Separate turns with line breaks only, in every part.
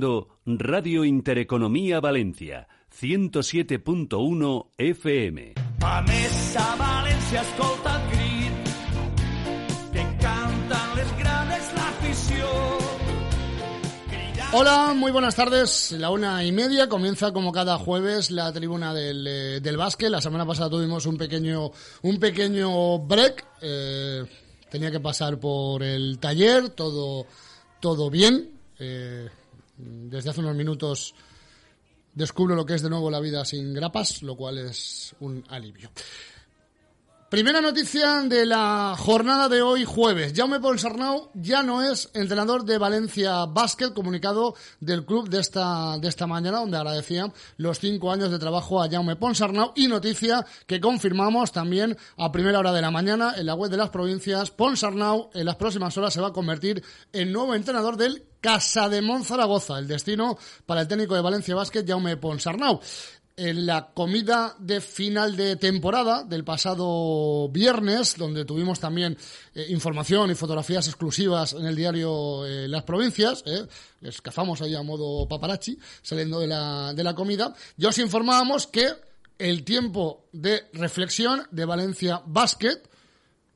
Radio Intereconomía Valencia, 107.1 FM.
A Mesa Valencia escolta el crit que cantan les grades la afición.
Hola, muy buenas tardes. La una y media comienza como cada jueves la tribuna del, eh, del básquet. La semana pasada tuvimos un pequeño, un pequeño break. Eh, tenía que pasar por el taller, todo, todo bien. Eh, desde hace unos minutos descubro lo que es de nuevo la vida sin grapas, lo cual es un alivio. Primera noticia de la jornada de hoy jueves. Jaume Ponsarnau ya no es entrenador de Valencia Basket, comunicado del club de esta, de esta mañana, donde agradecía los cinco años de trabajo a Jaume Ponsarnau. Y noticia que confirmamos también a primera hora de la mañana en la web de las provincias. Ponsarnau en las próximas horas se va a convertir en nuevo entrenador del Casa de Zaragoza, el destino para el técnico de Valencia Basket, Jaume Ponsarnau en la comida de final de temporada del pasado viernes, donde tuvimos también eh, información y fotografías exclusivas en el diario eh, Las Provincias, eh, les cazamos ahí a modo paparazzi, saliendo de la, de la comida, ya os informábamos que el tiempo de reflexión de Valencia Basket,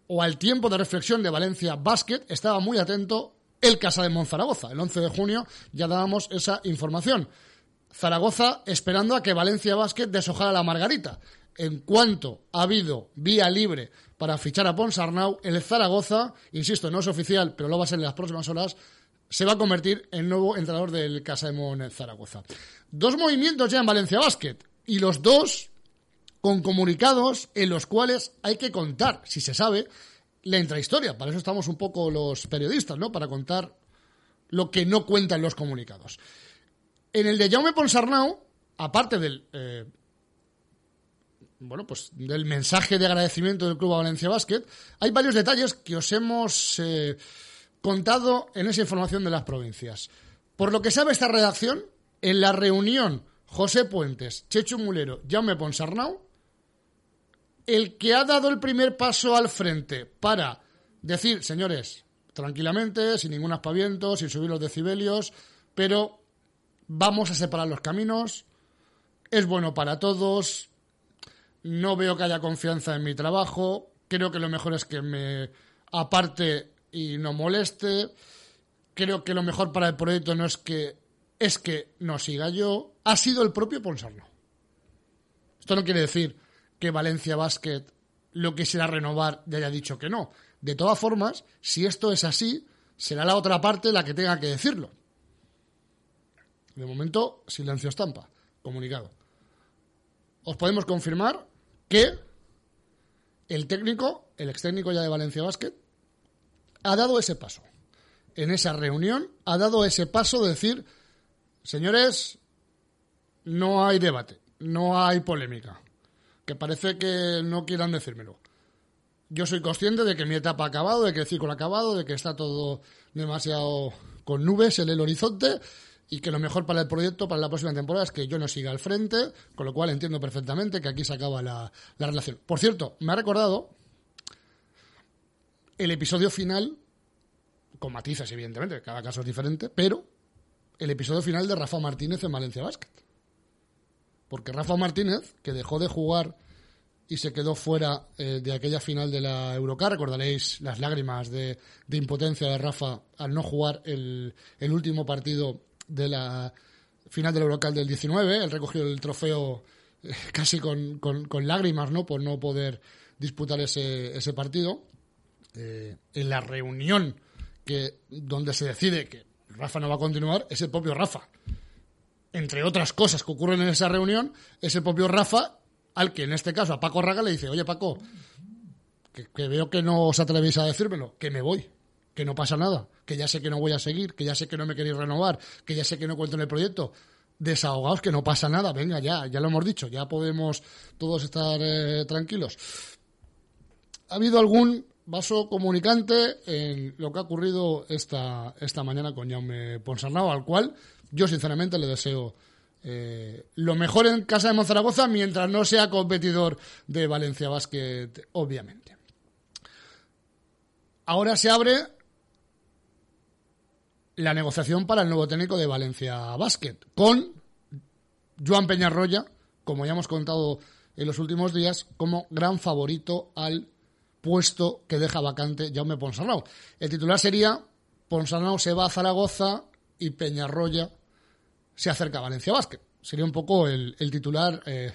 o al tiempo de reflexión de Valencia Basket, estaba muy atento el Casa de Monzaragoza. El 11 de junio ya dábamos esa información. Zaragoza esperando a que Valencia Basket deshojara la margarita. En cuanto ha habido vía libre para fichar a Ponsarnau, el Zaragoza, insisto, no es oficial, pero lo va a ser en las próximas horas, se va a convertir en nuevo entrenador del Casaemón Zaragoza. Dos movimientos ya en Valencia Basket y los dos con comunicados en los cuales hay que contar, si se sabe, la intrahistoria. Para eso estamos un poco los periodistas, ¿no? Para contar lo que no cuentan los comunicados. En el de Jaume Ponsarnau, aparte del eh, bueno, pues del mensaje de agradecimiento del Club Valencia Basket, hay varios detalles que os hemos eh, contado en esa información de las provincias. Por lo que sabe esta redacción, en la reunión José Puentes, Checho Mulero, Jaume Ponsarnau, el que ha dado el primer paso al frente para decir, señores, tranquilamente, sin ningún aspaviento, sin subir los decibelios, pero vamos a separar los caminos, es bueno para todos, no veo que haya confianza en mi trabajo, creo que lo mejor es que me aparte y no moleste, creo que lo mejor para el proyecto no es que es que no siga yo, ha sido el propio Ponsarno. Esto no quiere decir que Valencia Basket lo quisiera renovar y haya dicho que no. De todas formas, si esto es así, será la otra parte la que tenga que decirlo. De momento, silencio estampa. Comunicado. Os podemos confirmar que el técnico, el ex técnico ya de Valencia Basket, ha dado ese paso. En esa reunión ha dado ese paso de decir, señores, no hay debate, no hay polémica. Que parece que no quieran decírmelo. Yo soy consciente de que mi etapa ha acabado, de que el ciclo ha acabado, de que está todo demasiado con nubes en el horizonte y que lo mejor para el proyecto, para la próxima temporada, es que yo no siga al frente, con lo cual entiendo perfectamente que aquí se acaba la, relación. Por cierto, me ha recordado el episodio final, con matices, evidentemente, cada caso es diferente, pero el episodio final de Rafa Martínez en Valencia Basket. Porque Rafa Martínez, que dejó de jugar y se quedó fuera eh, de aquella final de la Eurocar. Recordaréis las lágrimas de, impotencia de Rafa al no jugar el, el, último partido de la final del Eurocal del 19. Él recogió el trofeo eh, casi con, con, lágrimas, ¿no? Por no poder disputar ese, ese partido. Eh, en la reunión que, donde se decide que Rafa no va a continuar, es el propio Rafa. Entre otras cosas que ocurren en esa reunión, es el propio Rafa al que en este caso a Paco Raga le dice, oye Paco, que, que veo que no os atrevéis a decírmelo, que me voy que no pasa nada, que ya sé que no voy a seguir, que ya sé que no me queréis renovar, que ya sé que no cuento en el proyecto. Desahogaos, que no pasa nada, venga, ya, ya lo hemos dicho, ya podemos todos estar eh, tranquilos. Ha habido algún vaso comunicante en lo que ha ocurrido esta, esta mañana con Jaume Ponsarnau, al cual yo sinceramente le deseo eh, lo mejor en casa de Monzaragoza mientras no sea competidor de Valencia Basket, obviamente. Ahora se abre la negociación para el nuevo técnico de Valencia Basket, con Joan Peñarroya, como ya hemos contado en los últimos días, como gran favorito al puesto que deja vacante Jaume Ponsarnau. El titular sería Ponsarnau se va a Zaragoza y Peñarroya se acerca a Valencia Basket. Sería un poco el, titular eh,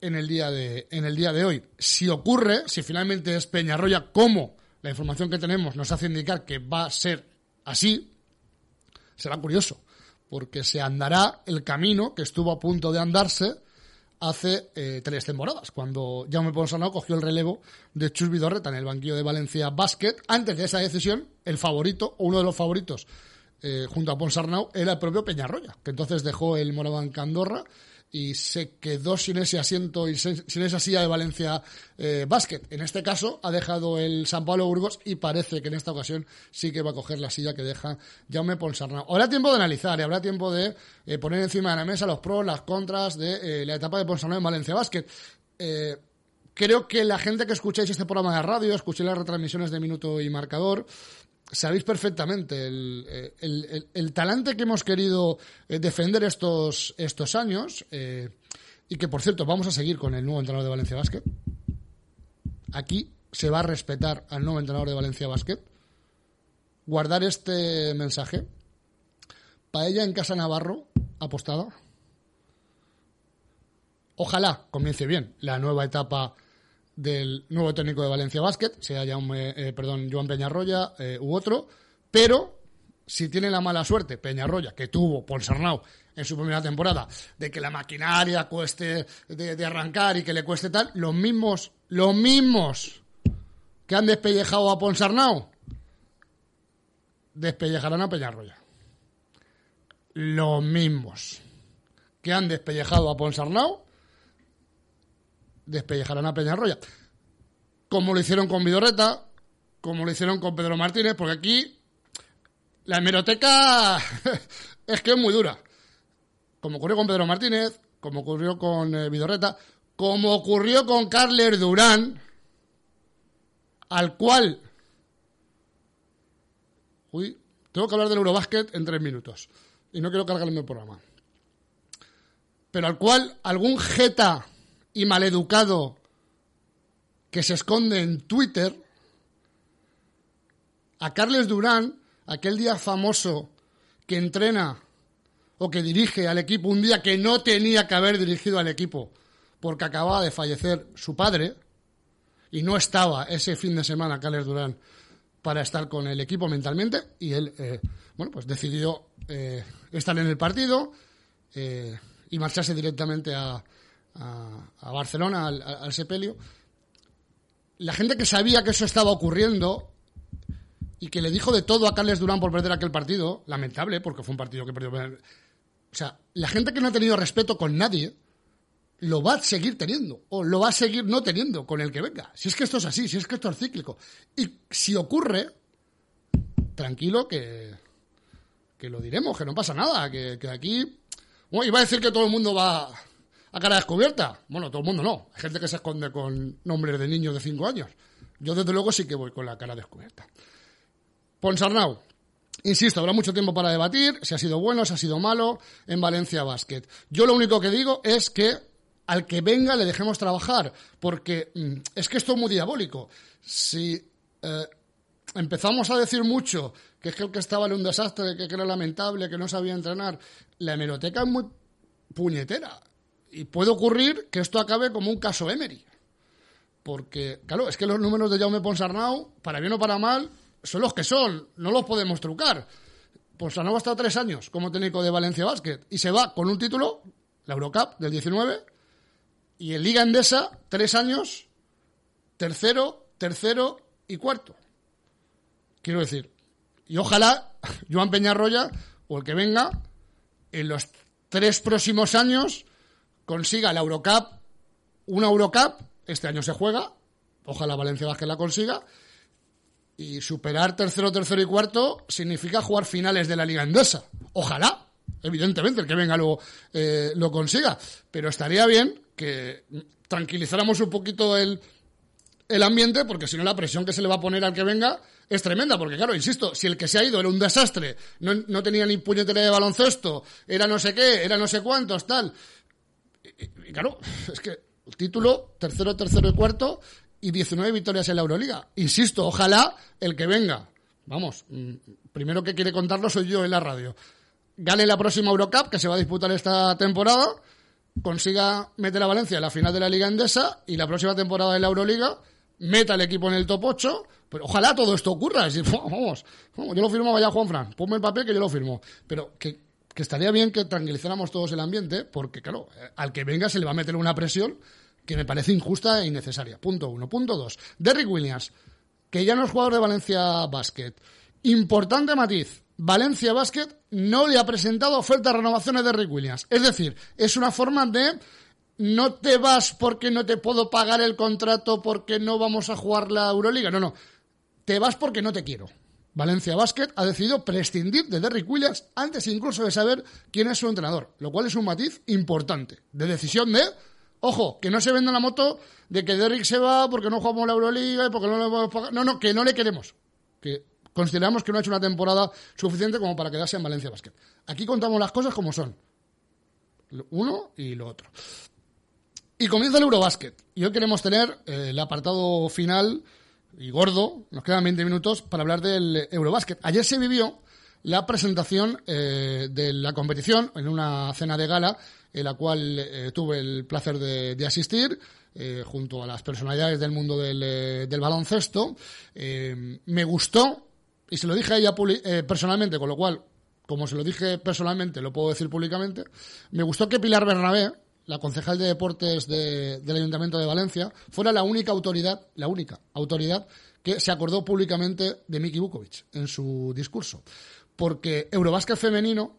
en, el día de, en el día de hoy. Si ocurre, si finalmente es Peñarroya, como la información que tenemos nos hace indicar que va a ser así, será curioso, porque se andará el camino que estuvo a punto de andarse hace eh, tres temporadas, cuando Jaume Ponsarnau cogió el relevo de Chus Vidorreta en el banquillo de Valencia Basket. Antes de esa decisión, el favorito, o uno de los favoritos, eh, junto a Ponsarnau, era el propio Peñarroya, que entonces dejó el Morabanca Andorra y se quedó sin ese asiento y sin esa silla de Valencia eh, Basket. En este caso ha dejado el San Pablo Burgos y parece que en esta ocasión sí que va a coger la silla que deja Jaume Ponsarnau. Habrá tiempo de analizar y habrá tiempo de eh, poner encima de la mesa los pros, las contras de eh, la etapa de Ponsarnau en Valencia Basket. creo que la gente que escucháis este programa de radio, escuchéis las retransmisiones de Minuto y Marcador, sabéis perfectamente el, talante que hemos querido eh, defender estos, estos años eh, y que, por cierto, vamos a seguir con el nuevo entrenador de Valencia Basket. Aquí se va a respetar al nuevo entrenador de Valencia Basket. Guardar este mensaje. Paella en Casa Navarro, apostada. Ojalá comience bien la nueva etapa del nuevo técnico de Valencia Basket, sea ya eh, perdón, Joan Peñarroya eh, u otro, pero si tiene la mala suerte Peñarroya, que tuvo Ponsarnau en su primera temporada, de que la maquinaria cueste de, arrancar y que le cueste tal, los mismos, los mismos que han despellejado a Ponsarnau, despellejarán a Peñarroya. Los mismos que han despellejado a Ponsarnau despellejarán a Peñarroya. Como lo hicieron con Vidorreta, como lo hicieron con Pedro Martínez, porque aquí la hemeroteca es que es muy dura. Como ocurrió con Pedro Martínez, como ocurrió con eh, Vidorreta, como ocurrió con Carles Durán, al cual... Uy, tengo que hablar del Eurobásquet en tres minutos. Y no quiero cargarme el programa. Pero al cual algún jeta y maleducado que se esconde en Twitter, a Carles Durán, aquel día famoso que entrena o que dirige al equipo un día que no tenía que haber dirigido al equipo porque acababa de fallecer su padre y no estaba ese fin de semana Carles Durán para estar con el equipo mentalmente y él eh, bueno pues decidió eh, estar en el partido eh, y marcharse directamente a, a, Barcelona, al, Sepelio, la gente que sabía que eso estaba ocurriendo y que le dijo de todo a Carles Durán por perder aquel partido, lamentable, porque fue un partido que perdió. O sea, la gente que no ha tenido respeto con nadie, lo va a seguir teniendo, o lo va a seguir no teniendo con el que venga. Si es que esto es así, si es que esto es cíclico. Y si ocurre, tranquilo que, que lo diremos, que no pasa nada, que, que aquí... Bueno, iba a decir que todo el mundo va, a cara descubierta. Bueno, todo el mundo no. Hay gente que se esconde con nombres de niños de 5 años. Yo, desde luego, sí que voy con la cara descubierta. Ponsarnau. Insisto, habrá mucho tiempo para debatir si ha sido bueno, si ha sido malo en Valencia Basket. Yo lo único que digo es que al que venga le dejemos trabajar, porque mm, es que esto es muy diabólico. Si eh, empezamos a decir mucho que es que el que estaba en un desastre, que era lamentable, que no sabía entrenar, la hemeroteca es muy puñetera y puede ocurrir que esto acabe como un caso Emery. Porque, claro, es que los números de Jaume Ponsarnau, para bien o para mal, son los que son, no los podemos trucar. Ponsarnau ha estado tres años como técnico de Valencia Basket y se va con un título, la Eurocup del 19, y en Liga Endesa, tres años, tercero, tercero y cuarto. Quiero decir, y ojalá Joan Peñarroya, o el que venga, en los tres próximos años consiga la Eurocup, una Eurocup, este año se juega, ojalá Valencia Vázquez la consiga, y superar tercero, tercero y cuarto significa jugar finales de la Liga Endesa. Ojalá, evidentemente, el que venga luego eh, lo consiga, pero estaría bien que tranquilizáramos un poquito el, el ambiente, porque si no la presión que se le va a poner al que venga es tremenda, porque claro, insisto, si el que se ha ido era un desastre, no, no tenía ni puñetera de baloncesto, era no sé qué, era no sé cuántos, tal. Y, y claro, es que el título, tercero, tercero y cuarto, y 19 victorias en la Euroliga. Insisto, ojalá el que venga, vamos, mm, primero que quiere contarlo soy yo en la radio, gane la próxima Eurocup, que se va a disputar esta temporada, consiga meter a Valencia en la final de la Liga Endesa y la próxima temporada de la Euroliga meta el equipo en el top 8, pero ojalá todo esto ocurra. Es decir, vamos, vamos, yo lo firmo vaya Juan Fran, ponme el papel que yo lo firmo. Pero que, que estaría bien que tranquilizáramos todos el ambiente, porque claro, eh, al que venga se le va a meter una presión que me parece injusta e innecesaria. Punto uno. Punto dos. Derrick Williams, que ya no es jugador de Valencia Basket. Importante matiz. Valencia Basket no le ha presentado oferta de renovaciones de Derrick Williams. Es decir, es una forma de no te vas porque no te puedo pagar el contrato porque no vamos a jugar la Euroliga. No, no. Te vas porque no te quiero. Valencia Basket ha decidido prescindir de Derrick Williams antes incluso de saber quién es su entrenador, lo cual es un matiz importante de decisión de, ojo, que no se venda la moto de que Derrick se va porque no jugamos la Euroliga y porque no le vamos a pagar. No, no, que no le queremos. Que consideramos que no ha hecho una temporada suficiente como para quedarse en Valencia Basket. Aquí contamos las cosas como son. Uno y lo otro. Y comienza el Eurobasket. Y hoy queremos tener eh, el apartado final y gordo, nos quedan 20 minutos para hablar del Eurobasket. Ayer se vivió la presentación eh, de la competición en una cena de gala en la cual eh, tuve el placer de, de asistir eh, junto a las personalidades del mundo del, eh, del baloncesto. Me gustó y se lo dije a ella personalmente, con lo cual, como se lo dije personalmente, lo puedo decir públicamente. Me gustó que Pilar Bernabé, la concejal de deportes de- del Ayuntamiento de Valencia, fuera la única autoridad, la única autoridad que se acordó públicamente de Miki Vukovic en su discurso. Porque Eurobásquet femenino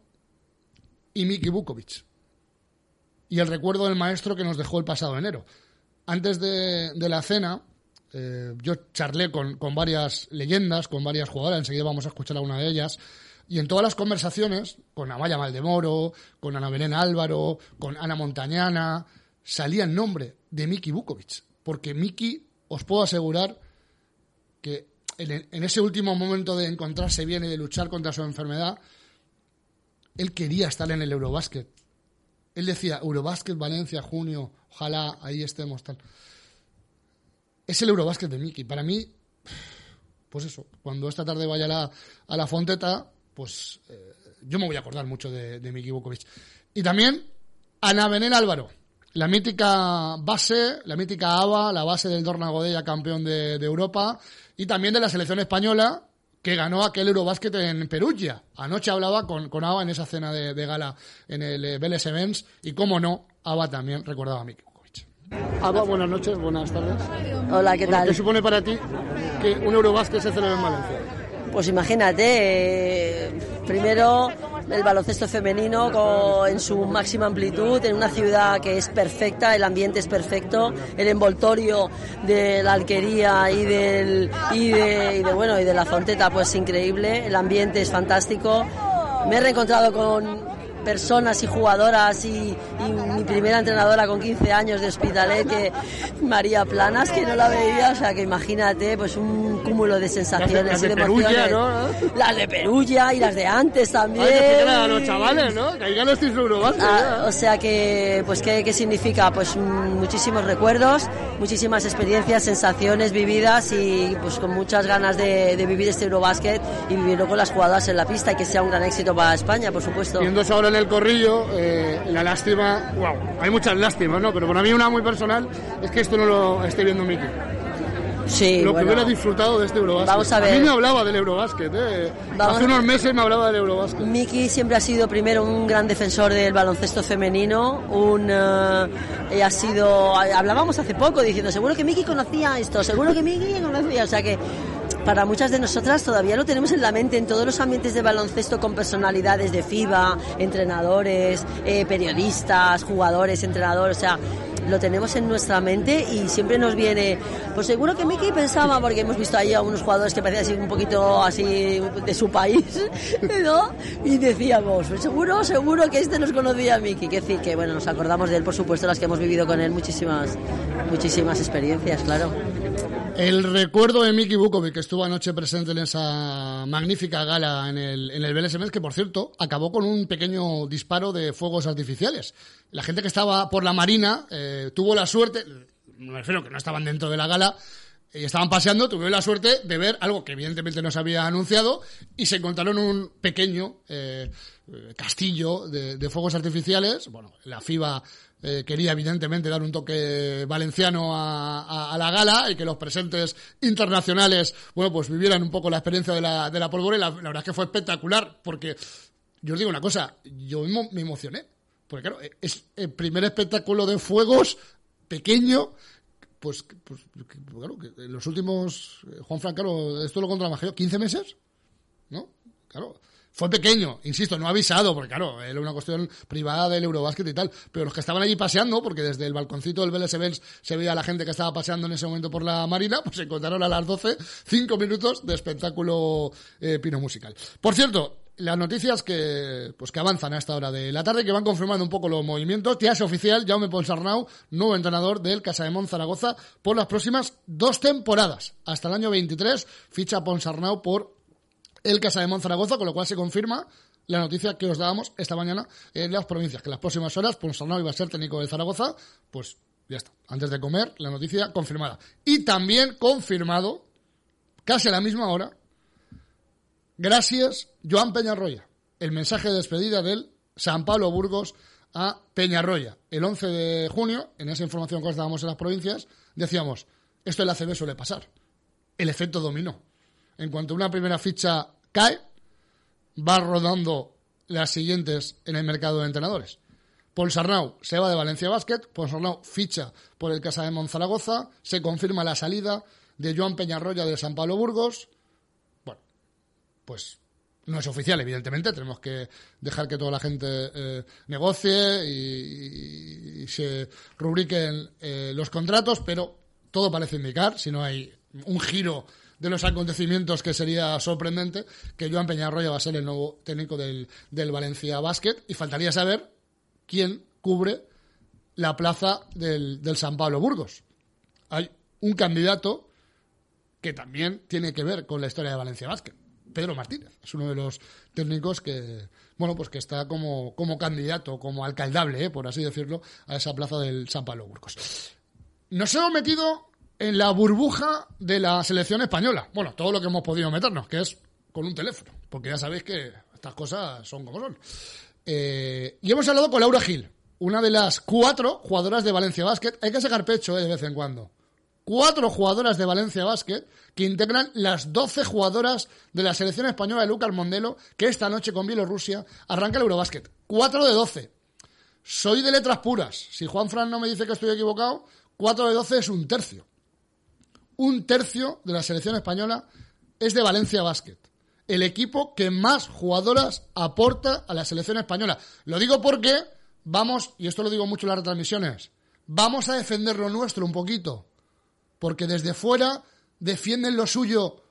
y Miki Vukovic. Y el recuerdo del maestro que nos dejó el pasado enero. Antes de, de la cena, eh, yo charlé con, con varias leyendas, con varias jugadoras, enseguida vamos a escuchar a una de ellas, y en todas las conversaciones, con Amaya Maldemoro, con Ana Belén Álvaro, con Ana Montañana, salía el nombre de Miki Vukovic, porque Miki, os puedo asegurar que en, ese último momento de encontrarse bien y de luchar contra su enfermedad, él quería estar en el Eurobásquet. Él decía, Eurobásquet, Valencia, junio, ojalá ahí estemos, tal. Es el Eurobásquet de Miki. Para mí, pues eso, cuando esta tarde vaya la, a la Fonteta, pues eh, yo me voy a acordar mucho de, de Miki Vukovic. Y también Ana Benén Álvaro, la mítica base, la mítica ABA, la base del Dorna Godella, campeón de, de Europa, y también de la selección española, que ganó aquel Eurobásquet en Perugia. Anoche hablaba con, con Ava en esa cena de, de gala en el eh, Vélez Events, y cómo no, Ava también recordaba a Miki Vukovic. Ava, buenas noches, buenas tardes.
Hola, ¿qué
Bueno,
tal?
¿Qué supone para ti que un Eurobásquet se celebre en Valencia?
Pues imagínate, eh, primero el baloncesto femenino en su máxima amplitud, en una ciudad que es perfecta, el ambiente es perfecto, el envoltorio de la alquería y del y de, y de, bueno y de la fonteta pues increíble, el ambiente es fantástico. Me he reencontrado con personas y jugadoras y, y mi primera entrenadora con 15 años de Hospitalet, que María Planas, que no la veía, o sea que imagínate, pues un cúmulo de sensaciones
Las de-
y de
las de Perugia,
emociones.
¿no?
Las de Perugia y las de antes también.
Ay, a los chavales, ¿no? Que ahí ganasteis.
Ah, o sea que, pues, ¿qué, qué significa? Pues mm, muchísimos recuerdos, muchísimas experiencias, sensaciones vividas y pues con muchas ganas de, de vivir este Eurobásquet y vivirlo con las jugadoras en la pista y que sea un gran éxito para España, por supuesto.
Viéndose ahora en el corrillo, eh, la lástima, wow, hay muchas lástimas, ¿no? Pero para mí una muy personal es que esto no lo esté viendo Miki.
Sí,
lo que
bueno.
hubiera disfrutado de este Eurobásquet.
Vamos a ver.
mí me hablaba del Eurobásquet, ¿eh? Hace unos meses me hablaba del Eurobásquet.
Miki siempre ha sido primero un gran defensor del baloncesto femenino, un eh, ha sido hablábamos hace poco diciendo seguro que Miki conocía esto, seguro que Miki conocía, o sea que para muchas de nosotras todavía lo tenemos en la mente en todos los ambientes de baloncesto con personalidades de FIBA, entrenadores, eh, periodistas, jugadores, entrenadores, o sea, lo tenemos en nuestra mente y siempre nos viene, pues seguro que Miki pensaba, porque hemos visto ahí a unos jugadores que parecían así un poquito así de su país, ¿no? Y decíamos, pues seguro, seguro que este nos conocía Miki, que decir que bueno, nos acordamos de él, por supuesto, las que hemos vivido con él, muchísimas, muchísimas experiencias, claro.
El recuerdo de Miki Bukovic, que estuvo anoche presente en esa magnífica gala en el, en el Vélez que por cierto acabó con un pequeño disparo de fuegos artificiales. La gente que estaba por la marina eh, tuvo la suerte, me refiero que no estaban dentro de la gala, y estaban paseando, tuvieron la suerte de ver algo que evidentemente no se había anunciado y se encontraron un pequeño eh, castillo de, de, fuegos artificiales. Bueno, la FIBA eh, quería evidentemente dar un toque valenciano a, la gala y que los presentes internacionales, bueno, pues vivieran un poco la experiencia de la, de la pólvora la, verdad es que fue espectacular porque yo os digo una cosa, yo me emocioné. Porque claro, es el primer espectáculo de fuegos pequeño pues, pues claro, que en los últimos, eh, Juan Franco, esto lo contra Majeo, 15 meses, ¿no? Claro, fue pequeño, insisto, no avisado, porque claro, era una cuestión privada del Eurobásquet y tal, pero los que estaban allí paseando, porque desde el balconcito del Vélez se veía a la gente que estaba paseando en ese momento por la marina, pues se encontraron a las 12 cinco minutos de espectáculo eh, pino musical. Por cierto, las noticias que, pues que avanzan a esta hora de la tarde, que van confirmando un poco los movimientos. Ya es oficial, Jaume Ponsarnau, nuevo entrenador del Casa de Zaragoza, por las próximas dos temporadas. Hasta el año 23 ficha Ponsarnau por el Casa de Zaragoza, con lo cual se confirma la noticia que os dábamos esta mañana en las provincias, que en las próximas horas Ponsarnau iba a ser técnico de Zaragoza, pues ya está. Antes de comer, la noticia confirmada. Y también confirmado, casi a la misma hora, Gracias, Joan Peñarroya. El mensaje de despedida del San Pablo Burgos a Peñarroya. El 11 de junio, en esa información que os dábamos en las provincias, decíamos, esto en la CB suele pasar. El efecto dominó. En cuanto una primera ficha cae, va rodando las siguientes en el mercado de entrenadores. Ponsarnau se va de Valencia Basket, Ponsarnau ficha por el Casa de Monzaragoza, se confirma la salida de Joan Peñarroya de San Pablo Burgos, pues no es oficial, evidentemente, tenemos que dejar que toda la gente eh, negocie y, se rubriquen eh, los contratos, pero todo parece indicar, si no hay un giro de los acontecimientos que sería sorprendente, que Joan Peñarroya va a ser el nuevo técnico del, del Valencia Basket y faltaría saber quién cubre la plaza del, del San Pablo Burgos. Hay un candidato que también tiene que ver con la historia de Valencia Basket Pedro Martínez. Es uno de los técnicos que, bueno, pues que está como, como candidato, como alcaldable, ¿eh? por así decirlo, a esa plaza del San Pablo Burgos. Nos hemos metido en la burbuja de la selección española. Bueno, todo lo que hemos podido meternos, que es con un teléfono, porque ya sabéis que estas cosas son como son. Eh, y hemos hablado con Laura Gil, una de las cuatro jugadoras de Valencia Basket. Hay que sacar pecho ¿eh? de vez en cuando cuatro jugadoras de Valencia Basket que integran las doce jugadoras de la selección española de Lucas Mondelo que esta noche con Bielorrusia arranca el Eurobasket. Cuatro de doce. Soy de letras puras. Si Juan Fran no me dice que estoy equivocado, cuatro de doce es un tercio. Un tercio de la selección española es de Valencia Basket. El equipo que más jugadoras aporta a la selección española. Lo digo porque vamos, y esto lo digo mucho en las retransmisiones, vamos a defender lo nuestro un poquito porque desde fuera defienden lo suyo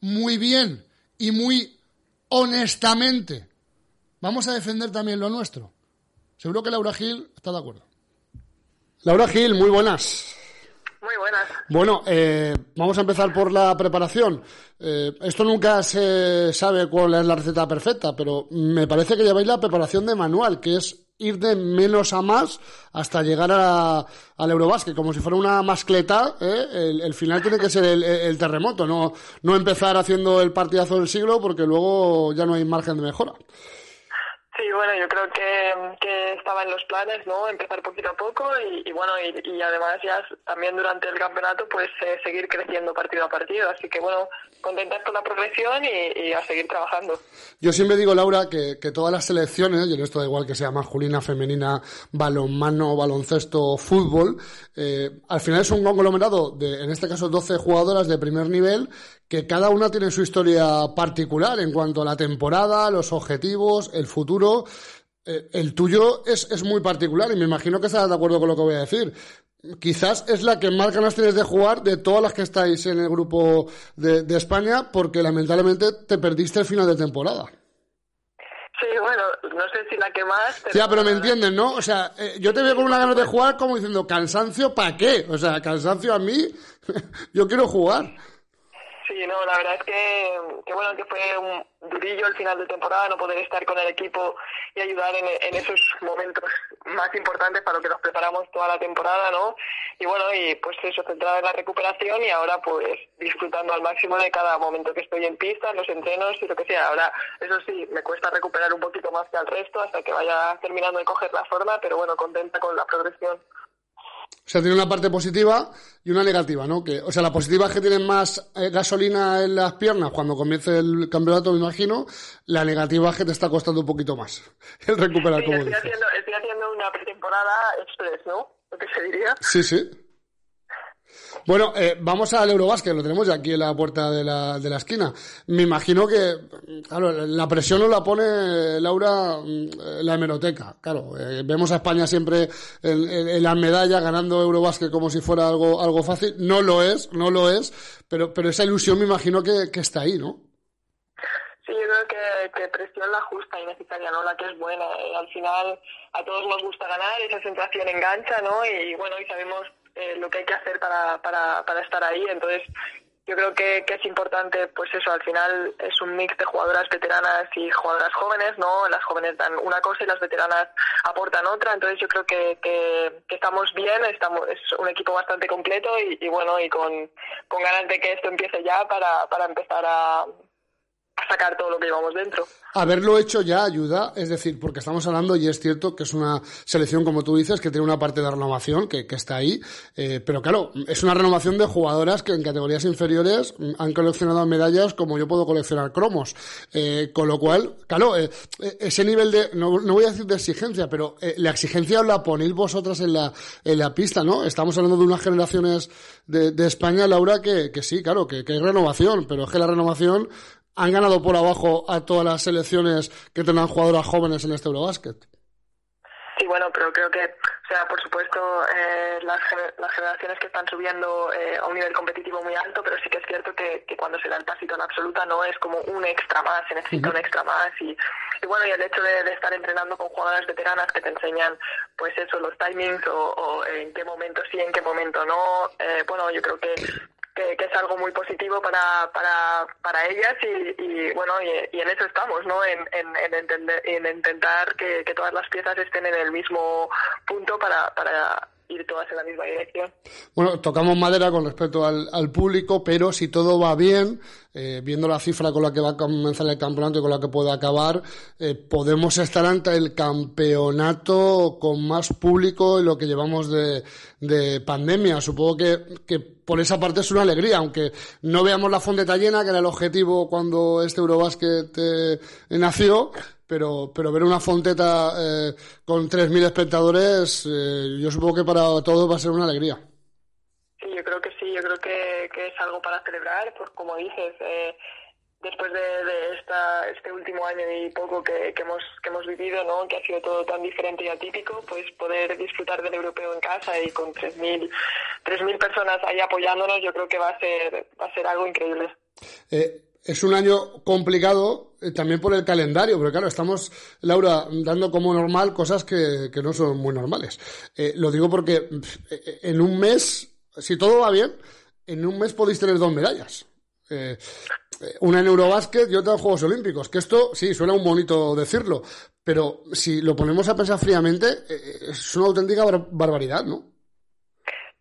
muy bien y muy honestamente. Vamos a defender también lo nuestro. Seguro que Laura Gil está de acuerdo. Laura Gil, muy buenas. Bueno, eh, vamos a empezar por la preparación. Eh, esto nunca se sabe cuál es la receta perfecta, pero me parece que lleváis la preparación de manual, que es ir de menos a más hasta llegar a, al Eurobásquet, como si fuera una mascleta, ¿eh? el, final tiene que ser el, terremoto, no, no empezar haciendo el partidazo del siglo porque luego ya no hay margen de mejora.
Sí, bueno, yo creo que, que estaba en los planes, ¿no? Empezar poquito a poco y, bueno, y, además ya también durante el campeonato, pues eh, seguir creciendo partido a partido. Así que bueno, contentas con la progresión y, a seguir trabajando.
Yo siempre digo, Laura, que, que todas las selecciones, y en esto da igual que sea masculina, femenina, balonmano, baloncesto, fútbol, eh, al final es un conglomerado de, en este caso, 12 jugadoras de primer nivel que cada una tiene su historia particular en cuanto a la temporada, los objetivos, el futuro. Eh, el tuyo es, es, muy particular y me imagino que estarás de acuerdo con lo que voy a decir. Quizás es la que más ganas tienes de jugar de todas las que estáis en el grupo de, de España porque lamentablemente te perdiste el final de temporada.
Sí, bueno, no sé si la que más.
Pero... Ya, pero me entienden, ¿no? O sea, eh, yo te veo con una ganas de jugar como diciendo, cansancio, ¿para qué? O sea, cansancio a mí, yo quiero jugar.
Sí, no, la verdad es que, que, bueno, que fue un durillo el final de temporada no poder estar con el equipo y ayudar en, esos momentos más importantes para lo que nos preparamos toda la temporada, ¿no? Y bueno, y pues eso, centrado en la recuperación y ahora pues disfrutando al máximo de cada momento que estoy en pista, en los entrenos y lo que sea. Ahora, eso sí, me cuesta recuperar un poquito más que al resto hasta que vaya terminando de coger la forma, pero bueno, contenta con la progresión.
O sea, tiene una parte positiva y una negativa, ¿no? Que, o sea, la positiva es que tienen más eh, gasolina en las piernas cuando comience el campeonato, me imagino. La negativa es que te está costando un poquito más el recuperar,
sí,
como
estoy
dices.
Haciendo, estoy haciendo una pretemporada express, ¿no? Lo que se diría.
Sí, sí. Bueno, eh, vamos al Eurobásquet, lo tenemos ya aquí en la puerta de la, de la esquina. Me imagino que, claro, la presión no la pone Laura mm, la hemeroteca. Claro, eh, vemos a España siempre en, en, en las medallas ganando Eurobásquet como si fuera algo, algo fácil. No lo es, no lo es, pero, pero esa ilusión me imagino que, que está ahí, ¿no?
Sí, yo creo que, que presión la justa y necesaria, ¿no? La que es buena. Eh, al final a todos nos gusta ganar, esa sensación engancha, ¿no? Y bueno, y sabemos eh, lo que hay que hacer para, para, para estar ahí. Entonces, yo creo que, que, es importante, pues eso, al final es un mix de jugadoras veteranas y jugadoras jóvenes, ¿no? Las jóvenes dan una cosa y las veteranas aportan otra, entonces yo creo que, que, estamos bien, estamos, es un equipo bastante completo y, y bueno, y con, con ganas de que esto empiece ya para, para empezar a, a sacar todo lo que llevamos dentro.
Haberlo hecho ya ayuda, es decir, porque estamos hablando, y es cierto que es una selección, como tú dices, que tiene una parte de renovación que, está ahí, eh, pero claro, es una renovación de jugadoras que en categorías inferiores han coleccionado medallas como yo puedo coleccionar cromos, eh, con lo cual, claro, eh, ese nivel de, no, no, voy a decir de exigencia, pero la exigencia la ponéis vosotras en la, en la pista, ¿no? Estamos hablando de unas generaciones de, de España, Laura, que, que sí, claro, que hay renovación, pero es que la renovación han ganado por abajo a todas las selecciones que tengan jugadoras jóvenes en este Eurobásquet.
Sí, bueno, pero creo que, o sea, por supuesto, eh, las, las generaciones que están subiendo eh, a un nivel competitivo muy alto, pero sí que es cierto que, que cuando se da el pasito en absoluta no es como un extra más, se necesita uh -huh. un extra más. Y, y, bueno, y el hecho de, de, estar entrenando con jugadoras veteranas que te enseñan, pues eso, los timings o, o en qué momento sí, en qué momento no, eh, bueno, yo creo que que, es algo muy positivo para, para, para ellas y, y bueno, y, y, en eso estamos, ¿no? En, en, en, entender, en intentar que, que, todas las piezas estén en el mismo punto para, para ir todas en la misma dirección.
Bueno, tocamos madera con respecto al, al público, pero si todo va bien, eh, viendo la cifra con la que va a comenzar el campeonato y con la que puede acabar, eh, podemos estar ante el campeonato con más público en lo que llevamos de, de pandemia. Supongo que, que, por esa parte es una alegría, aunque no veamos la fondeta llena, que era el objetivo cuando este Eurobasket eh, nació, pero, pero ver una fonteta eh, con 3.000 espectadores, eh, yo supongo que para todos va a ser una alegría.
Sí, yo creo que yo creo que, que es algo para celebrar, pues como dices, eh, después de, esta, este último año y poco que, que, hemos, que hemos vivido, ¿no? que ha sido todo tan diferente y atípico, pues poder disfrutar del europeo en casa y con 3.000 3.000 personas ahí apoyándonos, yo creo que va a ser, va a ser algo increíble.
Eh, es un año complicado eh, también por el calendario, porque claro, estamos, Laura, dando como normal cosas que, que no son muy normales. Lo digo porque en un mes, si todo va bien, en un mes podéis tener dos medallas. Eh, una en Eurobásquet y otra en Juegos Olímpicos. Que esto, sí, suena un bonito decirlo, pero si lo ponemos a pensar fríamente, eh, es una auténtica bar barbaridad, ¿no?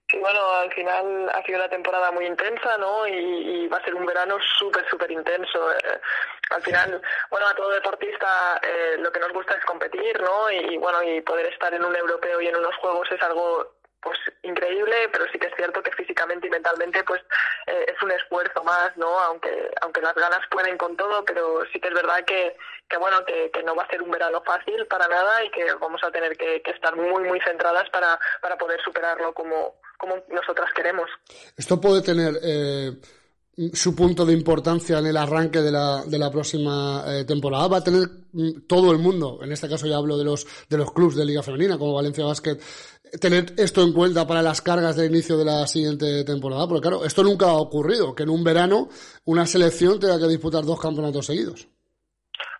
Sí, bueno, al final ha sido una temporada muy intensa, ¿no? Y, va a ser un verano súper, súper intenso. Eh, al final, bueno, a todo deportista eh, lo que nos gusta es competir, ¿no? Y bueno, y poder estar en un europeo y en unos juegos es algo pues increíble, pero sí que es cierto que físicamente y mentalmente pues eh, es un esfuerzo más, ¿no? Aunque aunque las ganas pueden con todo, pero sí que es verdad que, que bueno, que, que no va a ser un verano fácil para nada y que vamos a tener que, estar muy, muy centradas para, para poder superarlo como, como nosotras queremos.
Esto puede tener eh, su punto de importancia en el arranque de la, de la próxima eh, temporada. Va a tener todo el mundo, en este caso ya hablo de los, de los clubes de Liga Femenina, como Valencia Basket, tener esto en cuenta para las cargas de inicio de la siguiente temporada, porque claro, esto nunca ha ocurrido, que en un verano una selección tenga que disputar dos campeonatos seguidos.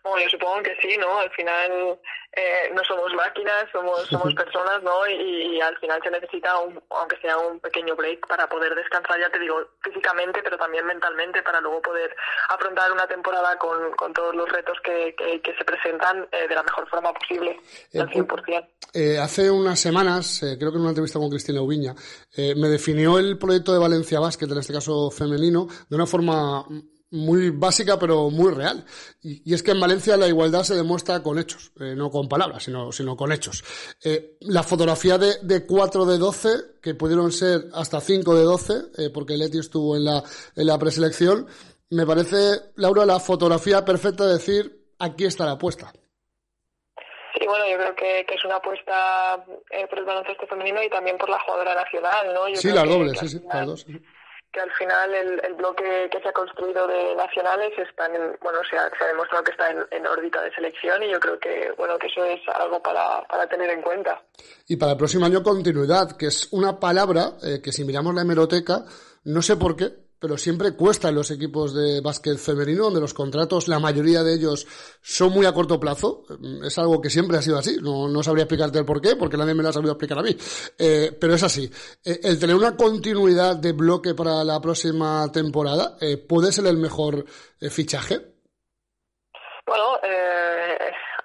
Bueno, yo supongo que sí, ¿no? Al final eh, no somos máquinas, somos somos personas, ¿no? Y, al final se necesita, un, aunque sea un pequeño break, para poder descansar, ya te digo, físicamente, pero también mentalmente, para luego poder afrontar una temporada con, con todos los retos que, que, se presentan eh, de la mejor forma posible, al 100%.
Eh, hace unas semanas, creo que en una entrevista con Cristina Ubiña, me definió el proyecto de Valencia Basket, en este caso femenino, de una forma muy básica pero muy real. Y, es que en Valencia la igualdad se demuestra con hechos, eh, no con palabras, sino, sino con hechos. Eh, la fotografía de, de 4 de 12, que pudieron ser hasta 5 de 12, eh, porque Leti estuvo en la, en la preselección, me parece, Laura, la fotografía perfecta de decir, aquí está la apuesta.
Sí, bueno, yo creo que, que es una apuesta por el baloncesto femenino y también por la jugadora nacional, ¿no?
sí, las dobles, sí, sí, las dos
que al final el, el, bloque que se ha construido de nacionales está en, bueno, se ha, se ha demostrado que está en, órbita de selección y yo creo que, bueno, que eso es algo para, para tener en cuenta.
Y para el próximo año continuidad, que es una palabra eh, que si miramos la hemeroteca, no sé por qué, pero siempre cuesta en los equipos de básquet femenino, donde los contratos, la mayoría de ellos son muy a corto plazo. Es algo que siempre ha sido así. No, no sabría explicarte el por qué, porque nadie me lo ha sabido explicar a mí. Eh, pero es así. Eh, el tener una continuidad de bloque para la próxima temporada, eh, ¿puede ser el mejor fichaje?
Bueno,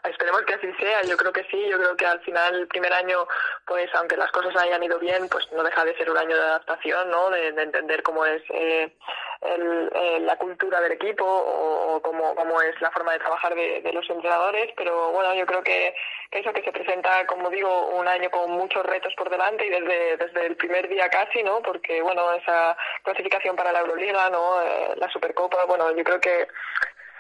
esperemos que así sea. Yo creo que sí. Yo creo que al final el primer año, pues aunque las cosas hayan ido bien, pues no deja de ser un año de adaptación, ¿no? De, entender cómo es eh, el, la cultura del equipo o, cómo, cómo es la forma de trabajar de, los entrenadores. Pero bueno, yo creo que, eso que se presenta, como digo, un año con muchos retos por delante y desde, desde el primer día casi, ¿no? Porque bueno, esa clasificación para la Euroliga, ¿no? Eh, la Supercopa, bueno, yo creo que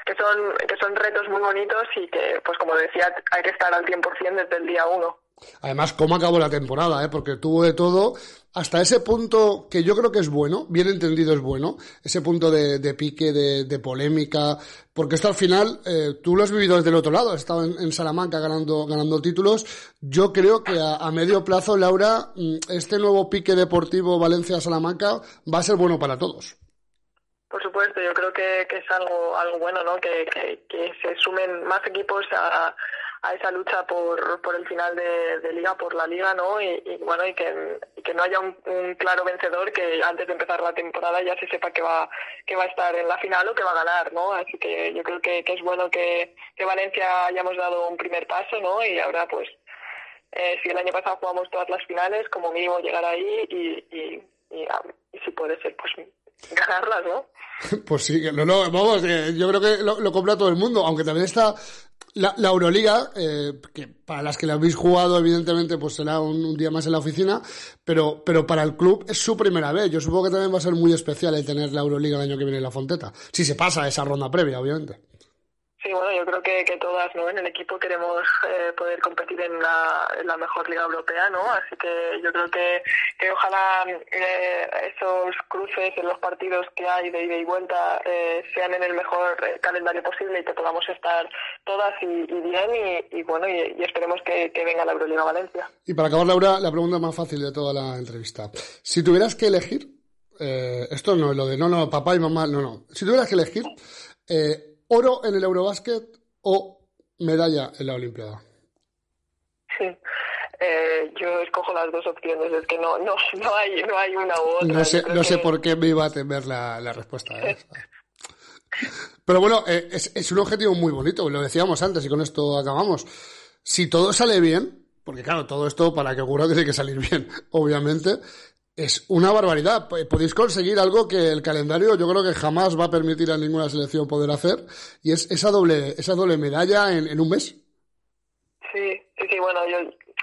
que son, que son retos muy bonitos y que, pues como decía, hay que estar al 100% desde el día uno.
Además, cómo acabó la temporada, ¿eh? porque tuvo de todo, hasta ese punto que yo creo que es bueno, bien entendido es bueno, ese punto de, de pique, de, de, polémica, porque esto al final, eh, tú lo has vivido desde el otro lado, has estado en, Salamanca ganando, ganando títulos. Yo creo que a, medio plazo, Laura, mm, este nuevo pique deportivo Valencia-Salamanca va a ser bueno para todos.
Por supuesto, yo creo que, que es algo algo bueno, ¿no? Que, que, se sumen más equipos a, a esa lucha por, por el final de, liga, por la liga, ¿no? Y, bueno, y que, que no haya un, claro vencedor que antes de empezar la temporada ya se sepa que va que va a estar en la final o que va a ganar, ¿no? Así que yo creo que, es bueno que, que Valencia hayamos dado un primer paso, ¿no? Y ahora pues eh, si el año pasado jugamos todas las finales, como mínimo llegar ahí y, y, y, y si puede ser pues ganarlas, ¿no?
Pues sí, no, no, vamos, eh, yo creo que lo, compra todo el mundo, aunque también está la, la Euroliga, eh, que para las que la habéis jugado, evidentemente, pues será un, día más en la oficina, pero, pero para el club es su primera vez. Yo supongo que también va a ser muy especial el tener la Euroliga el año que viene en la Fonteta, si se pasa esa ronda previa, obviamente.
Sí, bueno, yo creo que, que todas ¿no? en el equipo queremos eh, poder competir en la, en la, mejor liga europea, ¿no? Así que yo creo que, que ojalá eh, esos cruces en los partidos que hay de ida y vuelta eh, sean en el mejor calendario posible y que podamos estar todas y, bien y, bueno, y, esperemos que, que, venga la Euroliga Valencia.
Y para acabar, Laura, la pregunta más fácil de toda la entrevista. Si tuvieras que elegir, esto no es lo de no, no, papá y mamá, no, no. Si tuvieras que elegir, eh, oro en el Eurobasket o medalla en la Olimpiada?
Sí. Eh, yo escojo las dos opciones, es que no, no, no, hay, no hay una u otra.
No sé, no sé por qué me iba a temer la, la respuesta. ¿eh? Pero bueno, eh, es, es, un objetivo muy bonito, lo decíamos antes y con esto acabamos. Si todo sale bien, porque claro, todo esto para que ocurra tiene que salir bien, obviamente, es una barbaridad. Podéis conseguir algo que el calendario yo creo que jamás va a permitir a ninguna selección poder hacer y es esa doble, esa doble medalla en, en un mes.
Sí, sí, sí, bueno, yo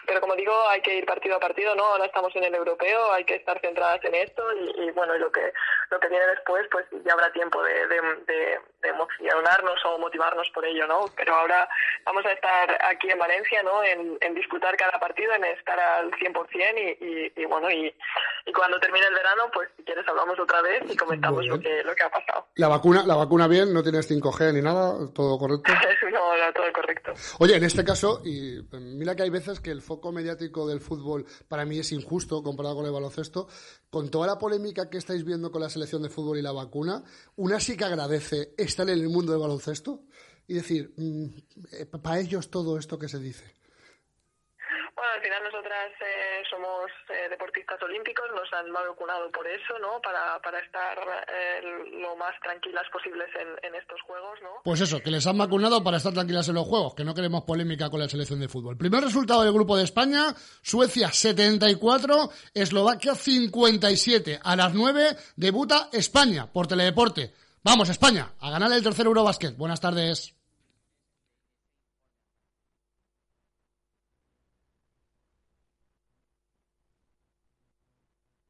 pero como digo, hay que ir partido a partido, ¿no? Ahora estamos en el europeo, hay que estar centradas en esto y, y bueno, lo que lo que viene después, pues ya habrá tiempo de, de, de, de, emocionarnos o motivarnos por ello, ¿no? Pero ahora vamos a estar aquí en Valencia, ¿no? En, en disputar cada partido, en estar al 100% y, y, y bueno, y, y, cuando termine el verano, pues si quieres hablamos otra vez y comentamos lo que, lo que ha pasado.
¿La vacuna, la vacuna bien? ¿No tienes 5G ni nada? ¿Todo correcto?
no, no, todo correcto.
Oye, en este caso, y mira que hay veces que el foco mediático del fútbol para mí es injusto comparado con el baloncesto. Con toda la polémica que estáis viendo con la selección de fútbol y la vacuna, ¿una sí que agradece estar en el mundo del baloncesto? y decir, mm, eh, para ellos todo esto que se dice?
Bueno, al final nosotras eh, somos eh, deportistas olímpicos, nos han vacunado por eso, ¿no? Para, para estar eh, lo más tranquilas posibles en, en, estos juegos, ¿no?
Pues eso, que les han vacunado para estar tranquilas en los juegos, que no queremos polémica con la selección de fútbol. Primer resultado del grupo de España, Suecia 74, Eslovaquia 57. A las 9 debuta España por Teledeporte. Vamos, España, a ganar el tercer Eurobasket. Buenas tardes.